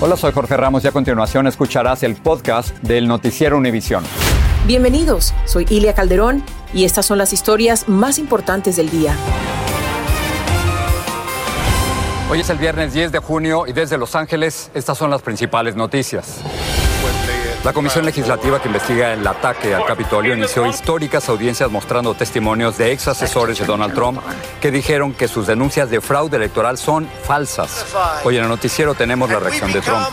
Hola, soy Jorge Ramos y a continuación escucharás el podcast del Noticiero Univisión. Bienvenidos, soy Ilia Calderón y estas son las historias más importantes del día. Hoy es el viernes 10 de junio y desde Los Ángeles estas son las principales noticias. La Comisión Legislativa que investiga el ataque al Capitolio inició históricas audiencias mostrando testimonios de ex asesores de Donald Trump que dijeron que sus denuncias de fraude electoral son falsas. Hoy en el noticiero tenemos la reacción de Trump.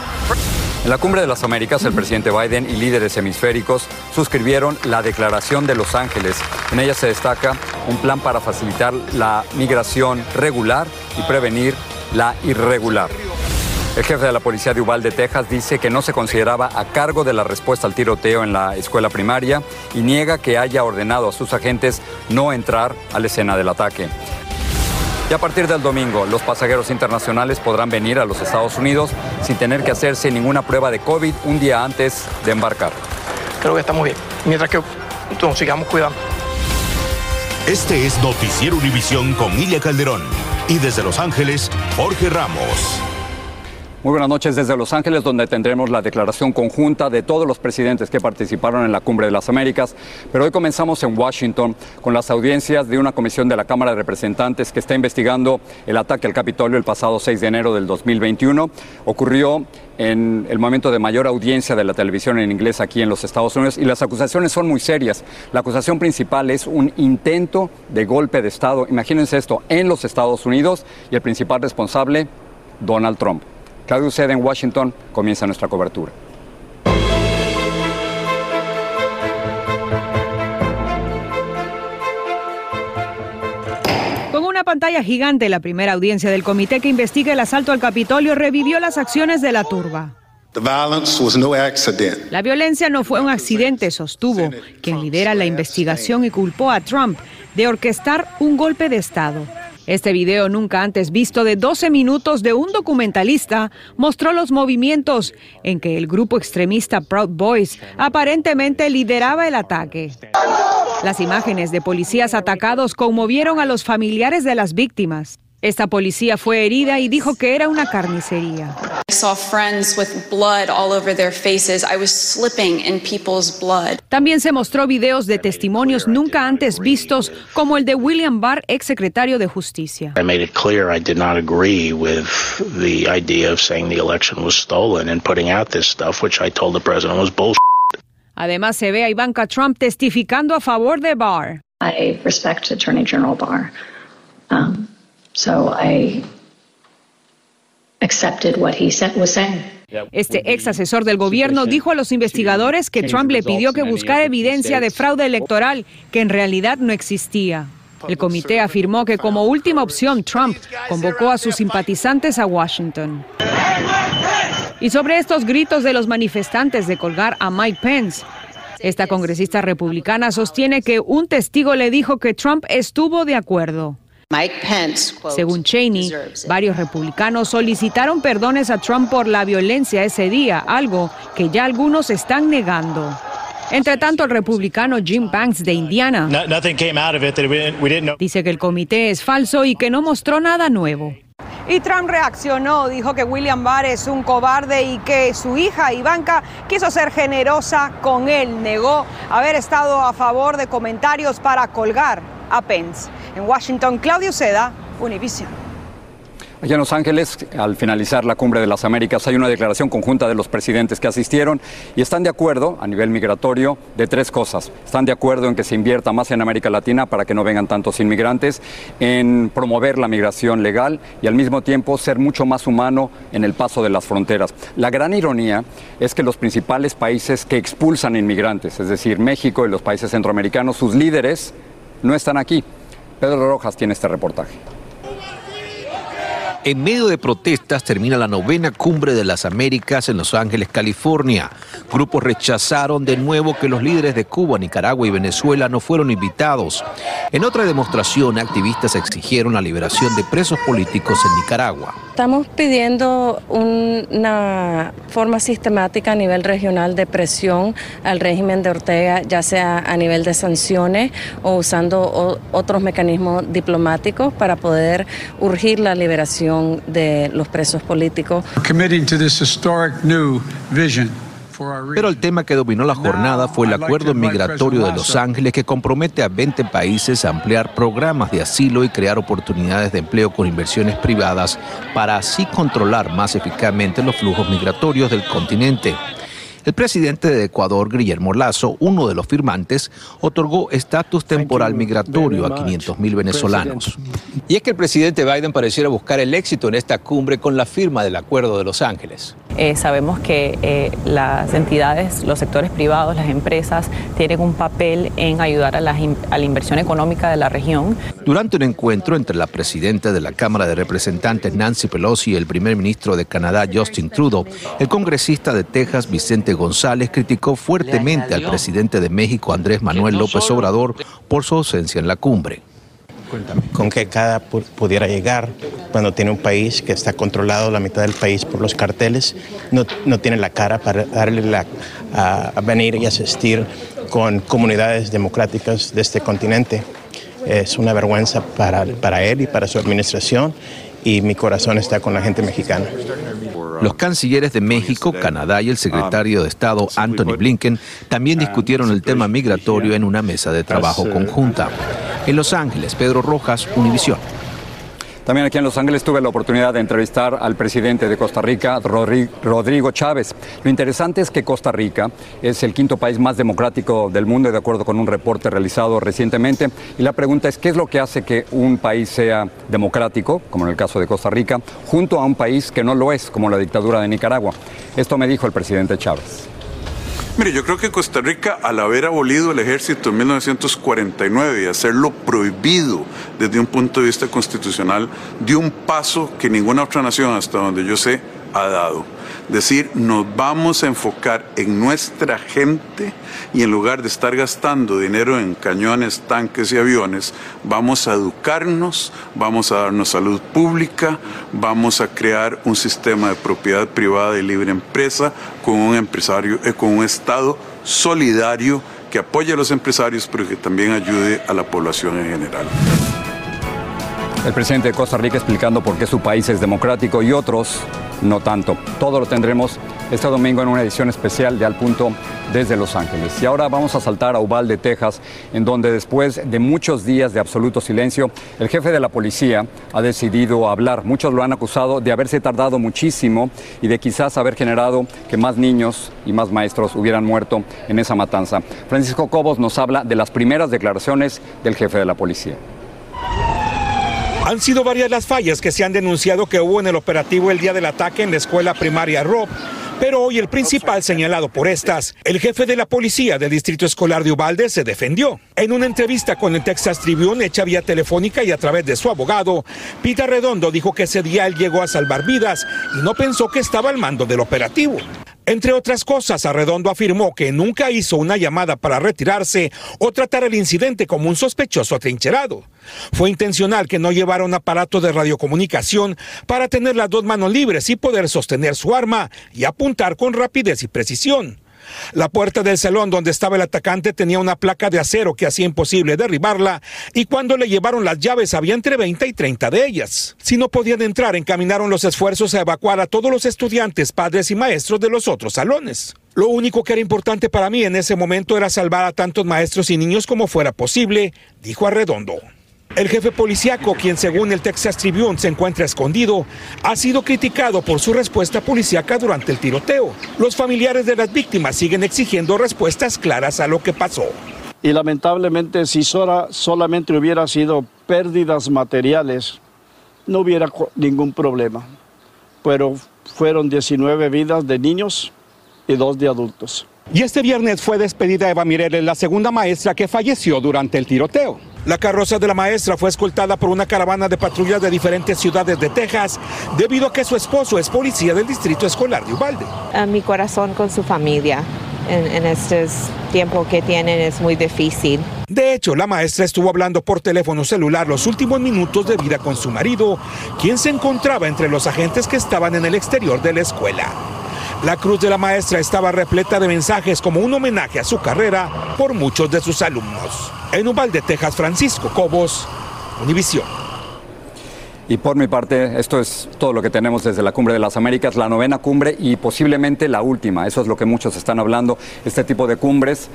En la Cumbre de las Américas, el presidente Biden y líderes hemisféricos suscribieron la Declaración de Los Ángeles. En ella se destaca un plan para facilitar la migración regular y prevenir la irregular. El jefe de la policía de Uvalde, Texas, dice que no se consideraba a cargo de la respuesta al tiroteo en la escuela primaria y niega que haya ordenado a sus agentes no entrar a la escena del ataque. Y a partir del domingo, los pasajeros internacionales podrán venir a los Estados Unidos sin tener que hacerse ninguna prueba de COVID un día antes de embarcar. Creo que estamos bien, mientras que nos sigamos cuidando. Este es Noticiero Univisión con Ilia Calderón. Y desde Los Ángeles, Jorge Ramos. Muy buenas noches desde Los Ángeles, donde tendremos la declaración conjunta de todos los presidentes que participaron en la Cumbre de las Américas. Pero hoy comenzamos en Washington con las audiencias de una comisión de la Cámara de Representantes que está investigando el ataque al Capitolio el pasado 6 de enero del 2021. Ocurrió en el momento de mayor audiencia de la televisión en inglés aquí en los Estados Unidos y las acusaciones son muy serias. La acusación principal es un intento de golpe de Estado, imagínense esto, en los Estados Unidos y el principal responsable, Donald Trump. Claudio Sede en Washington comienza nuestra cobertura. Con una pantalla gigante, la primera audiencia del comité que investiga el asalto al Capitolio revivió las acciones de la turba. La violencia no fue un accidente, sostuvo quien lidera la investigación y culpó a Trump de orquestar un golpe de Estado. Este video nunca antes visto de 12 minutos de un documentalista mostró los movimientos en que el grupo extremista Proud Boys aparentemente lideraba el ataque. Las imágenes de policías atacados conmovieron a los familiares de las víctimas. Esta policía fue herida y dijo que era una carnicería. También se mostró videos de testimonios nunca antes vistos, como el de William Barr, ex secretario de Justicia. I made it clear I did not agree with the idea of saying the election was stolen and putting out this stuff, which I told the president was bullshit. Además, se ve a Ivanka Trump testificando a favor de Barr. I respect Attorney General Barr. Um, so I accepted what he said, was saying. Este ex asesor del gobierno dijo a los investigadores que Trump le pidió que buscara evidencia de fraude electoral que en realidad no existía. El comité afirmó que como última opción Trump convocó a sus simpatizantes a Washington. Y sobre estos gritos de los manifestantes de colgar a Mike Pence, esta congresista republicana sostiene que un testigo le dijo que Trump estuvo de acuerdo. Según Cheney, varios republicanos solicitaron perdones a Trump por la violencia ese día, algo que ya algunos están negando. Entre tanto, el republicano Jim Banks de Indiana dice que el comité es falso y que no mostró nada nuevo. Y Trump reaccionó, dijo que William Barr es un cobarde y que su hija Ivanka quiso ser generosa con él. Negó haber estado a favor de comentarios para colgar a Pence. En Washington, Claudio Seda, Univision. Allá en Los Ángeles, al finalizar la Cumbre de las Américas, hay una declaración conjunta de los presidentes que asistieron y están de acuerdo a nivel migratorio de tres cosas. Están de acuerdo en que se invierta más en América Latina para que no vengan tantos inmigrantes, en promover la migración legal y al mismo tiempo ser mucho más humano en el paso de las fronteras. La gran ironía es que los principales países que expulsan inmigrantes, es decir, México y los países centroamericanos, sus líderes no están aquí. Pedro Rojas tiene este reportaje. En medio de protestas termina la novena cumbre de las Américas en Los Ángeles, California. Grupos rechazaron de nuevo que los líderes de Cuba, Nicaragua y Venezuela no fueron invitados. En otra demostración, activistas exigieron la liberación de presos políticos en Nicaragua. Estamos pidiendo una forma sistemática a nivel regional de presión al régimen de Ortega, ya sea a nivel de sanciones o usando otros mecanismos diplomáticos para poder urgir la liberación de los presos políticos. Pero el tema que dominó la jornada fue el acuerdo migratorio de Los Ángeles que compromete a 20 países a ampliar programas de asilo y crear oportunidades de empleo con inversiones privadas para así controlar más eficazmente los flujos migratorios del continente. El presidente de Ecuador, Guillermo Lazo, uno de los firmantes, otorgó estatus temporal migratorio a 500.000 venezolanos. Y es que el presidente Biden pareciera buscar el éxito en esta cumbre con la firma del Acuerdo de Los Ángeles. Eh, sabemos que eh, las entidades, los sectores privados, las empresas tienen un papel en ayudar a la, a la inversión económica de la región. Durante un encuentro entre la presidenta de la Cámara de Representantes Nancy Pelosi y el primer ministro de Canadá Justin Trudeau, el congresista de Texas Vicente González criticó fuertemente al presidente de México Andrés Manuel López Obrador por su ausencia en la cumbre. Con que cada pudiera llegar cuando tiene un país que está controlado la mitad del país por los carteles, no, no tiene la cara para darle la, a, venir y asistir con comunidades democráticas de este continente. Es una vergüenza para, para él y para su administración y mi corazón está con la gente mexicana. Los cancilleres de México, Canadá y el secretario de Estado Anthony Blinken también discutieron el tema migratorio en una mesa de trabajo conjunta. En Los Ángeles, Pedro Rojas, Univisión. También aquí en Los Ángeles tuve la oportunidad de entrevistar al presidente de Costa Rica, Rodrigo Chávez. Lo interesante es que Costa Rica es el quinto país más democrático del mundo, de acuerdo con un reporte realizado recientemente. Y la pregunta es, ¿qué es lo que hace que un país sea democrático, como en el caso de Costa Rica, junto a un país que no lo es, como la dictadura de Nicaragua? Esto me dijo el presidente Chávez. Mire, yo creo que Costa Rica, al haber abolido el ejército en 1949 y hacerlo prohibido desde un punto de vista constitucional, dio un paso que ninguna otra nación, hasta donde yo sé, ha dado decir, nos vamos a enfocar en nuestra gente y en lugar de estar gastando dinero en cañones, tanques y aviones, vamos a educarnos, vamos a darnos salud pública, vamos a crear un sistema de propiedad privada y libre empresa con un empresario, eh, con un Estado solidario que apoye a los empresarios, pero que también ayude a la población en general. El presidente de Costa Rica explicando por qué su país es democrático y otros no tanto. Todo lo tendremos este domingo en una edición especial de Al Punto desde Los Ángeles. Y ahora vamos a saltar a Uvalde, Texas, en donde después de muchos días de absoluto silencio, el jefe de la policía ha decidido hablar. Muchos lo han acusado de haberse tardado muchísimo y de quizás haber generado que más niños y más maestros hubieran muerto en esa matanza. Francisco Cobos nos habla de las primeras declaraciones del jefe de la policía. Han sido varias las fallas que se han denunciado que hubo en el operativo el día del ataque en la escuela primaria Rob. Pero hoy el principal señalado por estas, el jefe de la policía del Distrito Escolar de Ubalde, se defendió. En una entrevista con el Texas Tribune hecha vía telefónica y a través de su abogado, Pita Redondo dijo que ese día él llegó a salvar vidas y no pensó que estaba al mando del operativo. Entre otras cosas, Arredondo afirmó que nunca hizo una llamada para retirarse o tratar el incidente como un sospechoso atrincherado. Fue intencional que no llevara un aparato de radiocomunicación para tener las dos manos libres y poder sostener su arma y apuntar con rapidez y precisión. La puerta del salón donde estaba el atacante tenía una placa de acero que hacía imposible derribarla y cuando le llevaron las llaves había entre 20 y 30 de ellas. Si no podían entrar, encaminaron los esfuerzos a evacuar a todos los estudiantes, padres y maestros de los otros salones. Lo único que era importante para mí en ese momento era salvar a tantos maestros y niños como fuera posible, dijo Arredondo. El jefe policíaco, quien según el Texas Tribune se encuentra escondido, ha sido criticado por su respuesta policíaca durante el tiroteo. Los familiares de las víctimas siguen exigiendo respuestas claras a lo que pasó. Y lamentablemente si solamente hubiera sido pérdidas materiales, no hubiera ningún problema. Pero fueron 19 vidas de niños y dos de adultos. Y este viernes fue despedida Eva Mireles, la segunda maestra que falleció durante el tiroteo. La carroza de la maestra fue escoltada por una caravana de patrullas de diferentes ciudades de Texas debido a que su esposo es policía del distrito escolar de Uvalde. A mi corazón con su familia. En, en este tiempo que tienen es muy difícil. De hecho, la maestra estuvo hablando por teléfono celular los últimos minutos de vida con su marido, quien se encontraba entre los agentes que estaban en el exterior de la escuela. La cruz de la maestra estaba repleta de mensajes como un homenaje a su carrera por muchos de sus alumnos. En Uvalde, Texas, Francisco Cobos, Univisión. Y por mi parte, esto es todo lo que tenemos desde la Cumbre de las Américas, la novena cumbre y posiblemente la última. Eso es lo que muchos están hablando. Este tipo de cumbres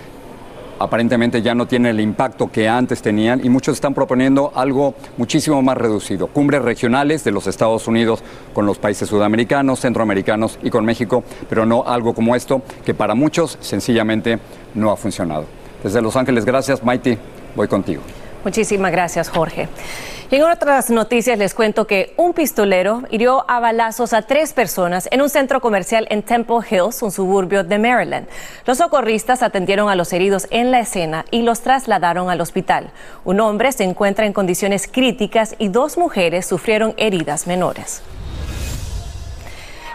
aparentemente ya no tiene el impacto que antes tenían y muchos están proponiendo algo muchísimo más reducido, cumbres regionales de los Estados Unidos con los países sudamericanos, centroamericanos y con México, pero no algo como esto que para muchos sencillamente no ha funcionado. Desde Los Ángeles, gracias, Maiti, voy contigo. Muchísimas gracias, Jorge. Y en otras noticias les cuento que un pistolero hirió a balazos a tres personas en un centro comercial en Temple Hills, un suburbio de Maryland. Los socorristas atendieron a los heridos en la escena y los trasladaron al hospital. Un hombre se encuentra en condiciones críticas y dos mujeres sufrieron heridas menores.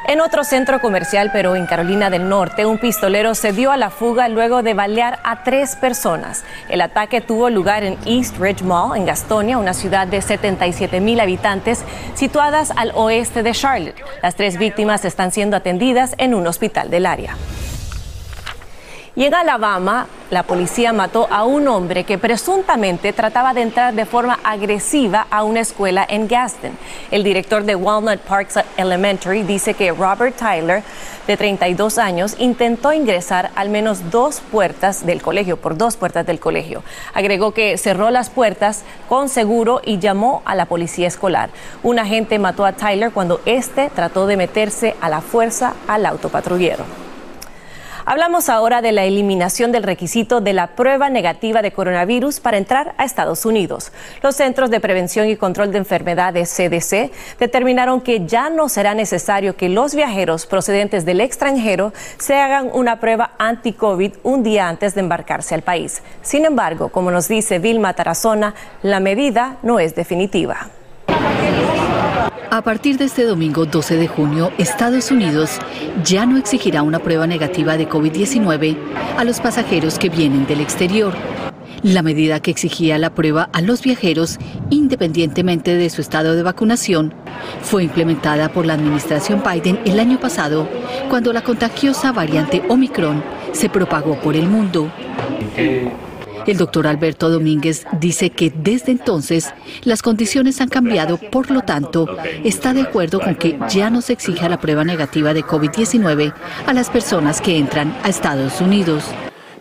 En otro centro comercial, pero en Carolina del Norte, un pistolero se dio a la fuga luego de balear a tres personas. El ataque tuvo lugar en East Ridge Mall, en Gastonia, una ciudad de 77 mil habitantes situadas al oeste de Charlotte. Las tres víctimas están siendo atendidas en un hospital del área. Y en Alabama, la policía mató a un hombre que presuntamente trataba de entrar de forma agresiva a una escuela en Gaston. El director de Walnut Parks Elementary dice que Robert Tyler, de 32 años, intentó ingresar al menos dos puertas del colegio, por dos puertas del colegio. Agregó que cerró las puertas con seguro y llamó a la policía escolar. Un agente mató a Tyler cuando éste trató de meterse a la fuerza al autopatrullero. Hablamos ahora de la eliminación del requisito de la prueba negativa de coronavirus para entrar a Estados Unidos. Los Centros de Prevención y Control de Enfermedades CDC determinaron que ya no será necesario que los viajeros procedentes del extranjero se hagan una prueba anti-COVID un día antes de embarcarse al país. Sin embargo, como nos dice Vilma Tarazona, la medida no es definitiva. A partir de este domingo 12 de junio, Estados Unidos ya no exigirá una prueba negativa de COVID-19 a los pasajeros que vienen del exterior. La medida que exigía la prueba a los viajeros, independientemente de su estado de vacunación, fue implementada por la administración Biden el año pasado, cuando la contagiosa variante Omicron se propagó por el mundo. El doctor Alberto Domínguez dice que desde entonces las condiciones han cambiado, por lo tanto, está de acuerdo con que ya no se exija la prueba negativa de COVID-19 a las personas que entran a Estados Unidos.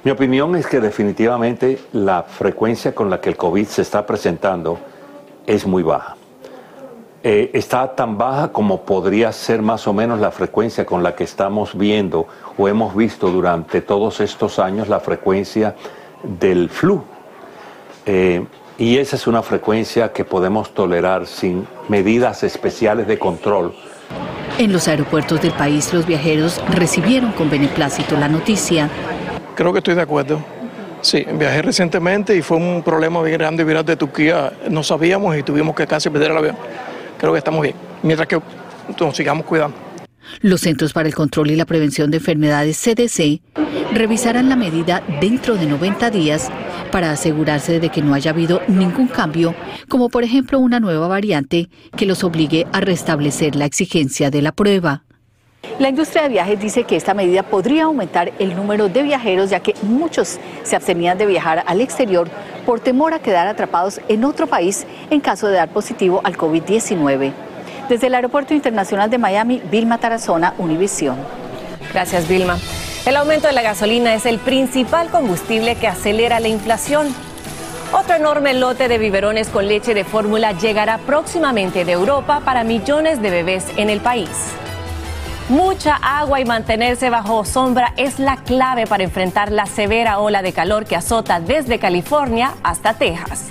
Mi opinión es que definitivamente la frecuencia con la que el COVID se está presentando es muy baja. Eh, está tan baja como podría ser más o menos la frecuencia con la que estamos viendo o hemos visto durante todos estos años la frecuencia del flu. Eh, y esa es una frecuencia que podemos tolerar sin medidas especiales de control. En los aeropuertos del país los viajeros recibieron con beneplácito la noticia. Creo que estoy de acuerdo. Sí, viajé recientemente y fue un problema bien grande virar de Turquía. No sabíamos y tuvimos que casi perder el avión. Creo que estamos bien, mientras que nos sigamos cuidando. Los Centros para el Control y la Prevención de Enfermedades CDC revisarán la medida dentro de 90 días para asegurarse de que no haya habido ningún cambio, como por ejemplo una nueva variante que los obligue a restablecer la exigencia de la prueba. La industria de viajes dice que esta medida podría aumentar el número de viajeros, ya que muchos se abstenían de viajar al exterior por temor a quedar atrapados en otro país en caso de dar positivo al COVID-19. Desde el Aeropuerto Internacional de Miami, Vilma Tarazona, Univisión. Gracias, Vilma. El aumento de la gasolina es el principal combustible que acelera la inflación. Otro enorme lote de biberones con leche de fórmula llegará próximamente de Europa para millones de bebés en el país. Mucha agua y mantenerse bajo sombra es la clave para enfrentar la severa ola de calor que azota desde California hasta Texas.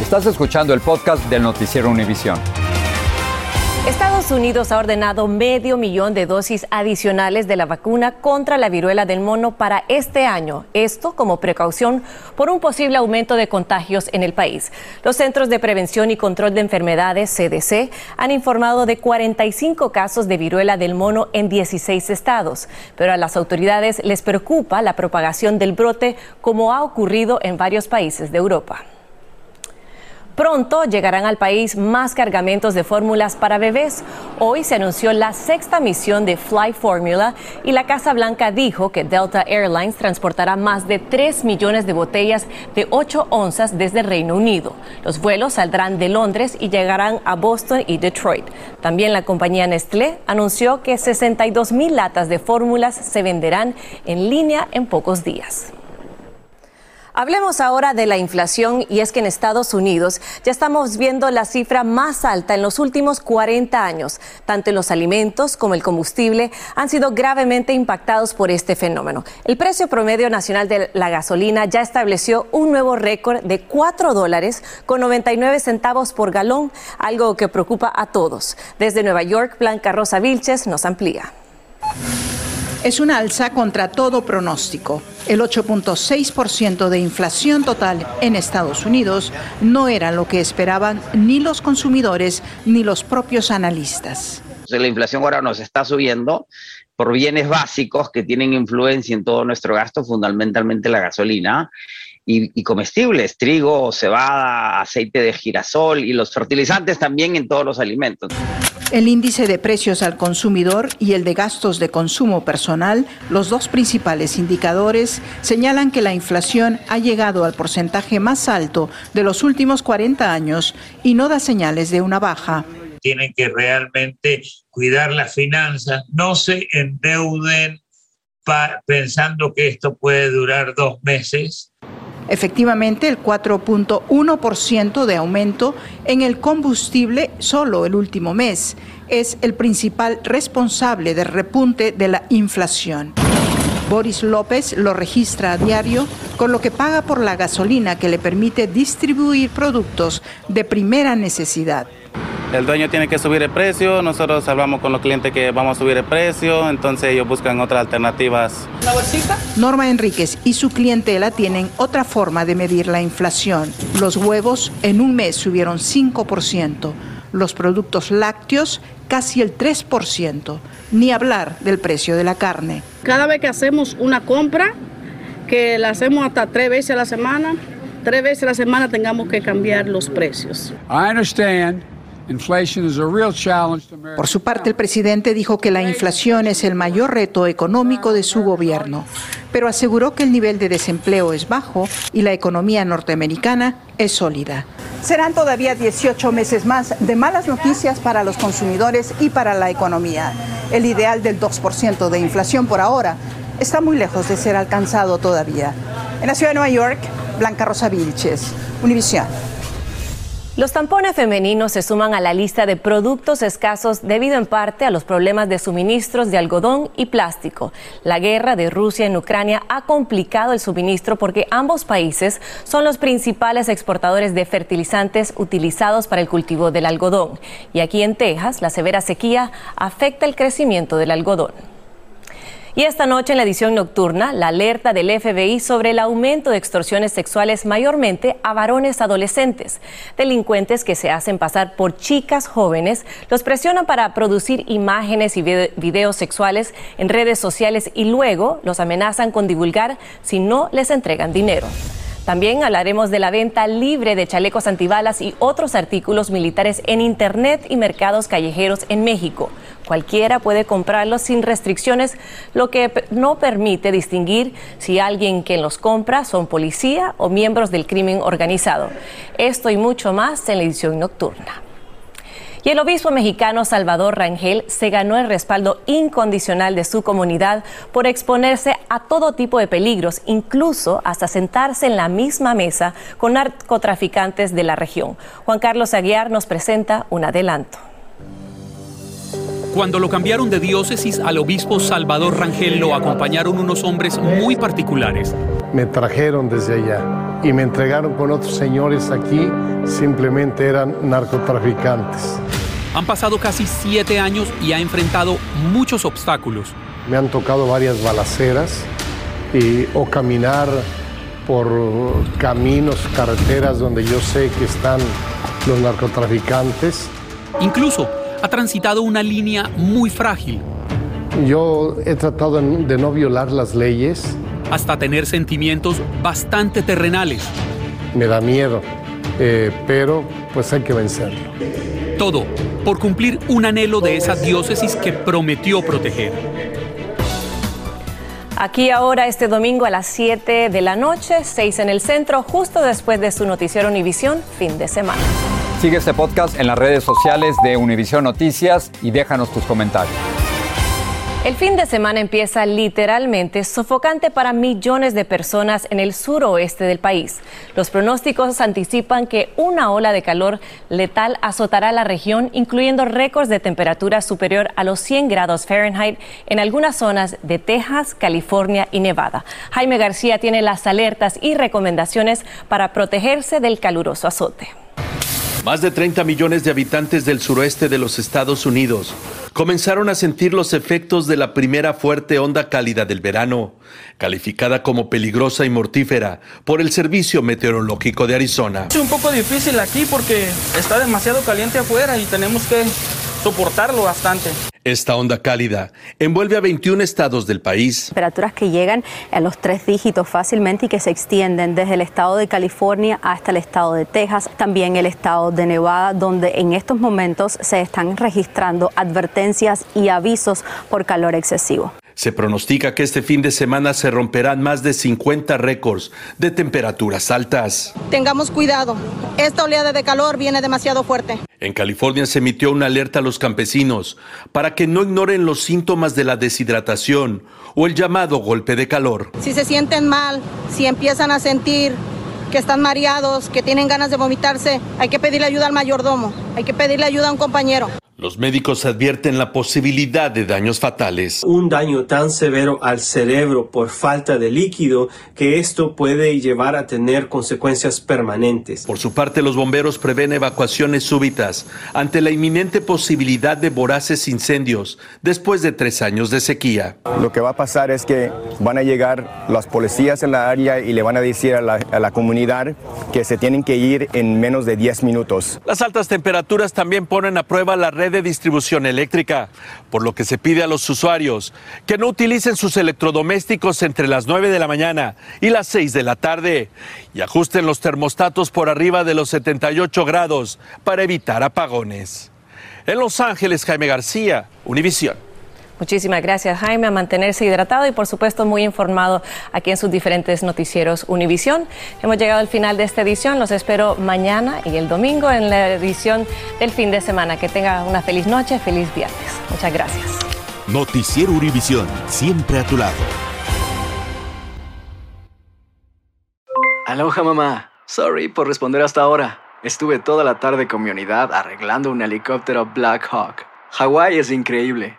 Estás escuchando el podcast del noticiero Univisión. Estados Unidos ha ordenado medio millón de dosis adicionales de la vacuna contra la viruela del mono para este año. Esto como precaución por un posible aumento de contagios en el país. Los Centros de Prevención y Control de Enfermedades, CDC, han informado de 45 casos de viruela del mono en 16 estados. Pero a las autoridades les preocupa la propagación del brote como ha ocurrido en varios países de Europa. Pronto llegarán al país más cargamentos de fórmulas para bebés. Hoy se anunció la sexta misión de Fly Formula y la Casa Blanca dijo que Delta Airlines transportará más de 3 millones de botellas de 8 onzas desde Reino Unido. Los vuelos saldrán de Londres y llegarán a Boston y Detroit. También la compañía Nestlé anunció que 62 mil latas de fórmulas se venderán en línea en pocos días. Hablemos ahora de la inflación y es que en Estados Unidos ya estamos viendo la cifra más alta en los últimos 40 años. Tanto en los alimentos como el combustible han sido gravemente impactados por este fenómeno. El precio promedio nacional de la gasolina ya estableció un nuevo récord de 4 dólares con 99 centavos por galón, algo que preocupa a todos. Desde Nueva York, Blanca Rosa Vilches nos amplía. Es una alza contra todo pronóstico. El 8.6% de inflación total en Estados Unidos no era lo que esperaban ni los consumidores ni los propios analistas. La inflación ahora nos está subiendo por bienes básicos que tienen influencia en todo nuestro gasto, fundamentalmente la gasolina. Y, comestibles, trigo, cebada, aceite de girasol y los fertilizantes también en todos los alimentos. El índice de precios al consumidor y el de gastos de consumo personal, los dos principales indicadores, señalan que la inflación ha llegado al porcentaje más alto de los últimos 40 años y no da señales de una baja. Tienen que realmente cuidar las finanzas, no se endeuden pensando que esto puede durar dos meses Efectivamente, el 4.1% de aumento en el combustible solo el último mes es el principal responsable del repunte de la inflación. Boris López lo registra a diario, con lo que paga por la gasolina que le permite distribuir productos de primera necesidad. El dueño tiene que subir el precio, nosotros hablamos con los clientes que vamos a subir el precio, entonces ellos buscan otras alternativas. ¿La bolsita? Norma Enríquez y su clientela tienen otra forma de medir la inflación. Los huevos en un mes subieron 5%, los productos lácteos casi el 3%, ni hablar del precio de la carne. Cada vez que hacemos una compra, que la hacemos hasta tres veces a la semana, tres veces a la semana tengamos que cambiar los precios. I understand Por su parte, el presidente dijo que la inflación es el mayor reto económico de su gobierno, pero aseguró que el nivel de desempleo es bajo y la economía norteamericana es sólida. Serán todavía 18 meses más de malas noticias para los consumidores y para la economía. El ideal del 2% de inflación por ahora está muy lejos de ser alcanzado todavía. En la ciudad de Nueva York, Blanca Rosa Vilches, Univisión. Los tampones femeninos se suman a la lista de productos escasos debido en parte a los problemas de suministros de algodón y plástico. La guerra de Rusia en Ucrania ha complicado el suministro porque ambos países son los principales exportadores de fertilizantes utilizados para el cultivo del algodón. Y aquí en Texas, la severa sequía afecta el crecimiento del algodón. Y esta noche en la edición nocturna, la alerta del FBI sobre el aumento de extorsiones sexuales mayormente a varones adolescentes. Delincuentes que se hacen pasar por chicas jóvenes los presionan para producir imágenes y videos sexuales en redes sociales y luego los amenazan con divulgar si no les entregan dinero. También hablaremos de la venta libre de chalecos antibalas y otros artículos militares en Internet y mercados callejeros en México. Cualquiera puede comprarlos sin restricciones, lo que no permite distinguir si alguien que los compra son policía o miembros del crimen organizado. Esto y mucho más en la edición nocturna. Y el obispo mexicano Salvador Rangel se ganó el respaldo incondicional de su comunidad por exponerse a todo tipo de peligros, incluso hasta sentarse en la misma mesa con narcotraficantes de la región. Juan Carlos Aguiar nos presenta un adelanto. Cuando lo cambiaron de diócesis al obispo Salvador Rangel lo acompañaron unos hombres muy particulares. Me trajeron desde allá y me entregaron con otros señores aquí, simplemente eran narcotraficantes. Han pasado casi siete años y ha enfrentado muchos obstáculos. Me han tocado varias balaceras y, o caminar por caminos, carreteras donde yo sé que están los narcotraficantes. Incluso ha transitado una línea muy frágil. Yo he tratado de no violar las leyes. Hasta tener sentimientos bastante terrenales. Me da miedo, eh, pero pues hay que vencerlo. Todo por cumplir un anhelo de esa diócesis que prometió proteger. Aquí ahora este domingo a las 7 de la noche, 6 en el centro, justo después de su noticiero Univisión, fin de semana. Sigue este podcast en las redes sociales de Univision Noticias y déjanos tus comentarios. El fin de semana empieza literalmente sofocante para millones de personas en el suroeste del país. Los pronósticos anticipan que una ola de calor letal azotará la región, incluyendo récords de temperatura superior a los 100 grados Fahrenheit en algunas zonas de Texas, California y Nevada. Jaime García tiene las alertas y recomendaciones para protegerse del caluroso azote. Más de 30 millones de habitantes del suroeste de los Estados Unidos comenzaron a sentir los efectos de la primera fuerte onda cálida del verano, calificada como peligrosa y mortífera por el Servicio Meteorológico de Arizona. Es un poco difícil aquí porque está demasiado caliente afuera y tenemos que soportarlo bastante. Esta onda cálida envuelve a 21 estados del país. Temperaturas que llegan a los tres dígitos fácilmente y que se extienden desde el estado de California hasta el estado de Texas, también el estado de Nevada, donde en estos momentos se están registrando advertencias y avisos por calor excesivo. Se pronostica que este fin de semana se romperán más de 50 récords de temperaturas altas. Tengamos cuidado, esta oleada de calor viene demasiado fuerte. En California se emitió una alerta a los campesinos para que no ignoren los síntomas de la deshidratación o el llamado golpe de calor. Si se sienten mal, si empiezan a sentir que están mareados, que tienen ganas de vomitarse, hay que pedirle ayuda al mayordomo, hay que pedirle ayuda a un compañero. Los médicos advierten la posibilidad de daños fatales. Un daño tan severo al cerebro por falta de líquido que esto puede llevar a tener consecuencias permanentes. Por su parte, los bomberos prevén evacuaciones súbitas ante la inminente posibilidad de voraces incendios después de tres años de sequía. Lo que va a pasar es que van a llegar las policías en la área y le van a decir a la, a la comunidad que se tienen que ir en menos de 10 minutos. Las altas temperaturas también ponen a prueba la red de distribución eléctrica, por lo que se pide a los usuarios que no utilicen sus electrodomésticos entre las 9 de la mañana y las 6 de la tarde y ajusten los termostatos por arriba de los 78 grados para evitar apagones. En Los Ángeles, Jaime García, Univisión. Muchísimas gracias, Jaime, a mantenerse hidratado y, por supuesto, muy informado aquí en sus diferentes noticieros Univisión. Hemos llegado al final de esta edición. Los espero mañana y el domingo en la edición del fin de semana. Que tenga una feliz noche, feliz viernes. Muchas gracias. Noticiero Univisión, siempre a tu lado. Aloha, mamá. Sorry por responder hasta ahora. Estuve toda la tarde con mi unidad arreglando un helicóptero Black Hawk. Hawái es increíble.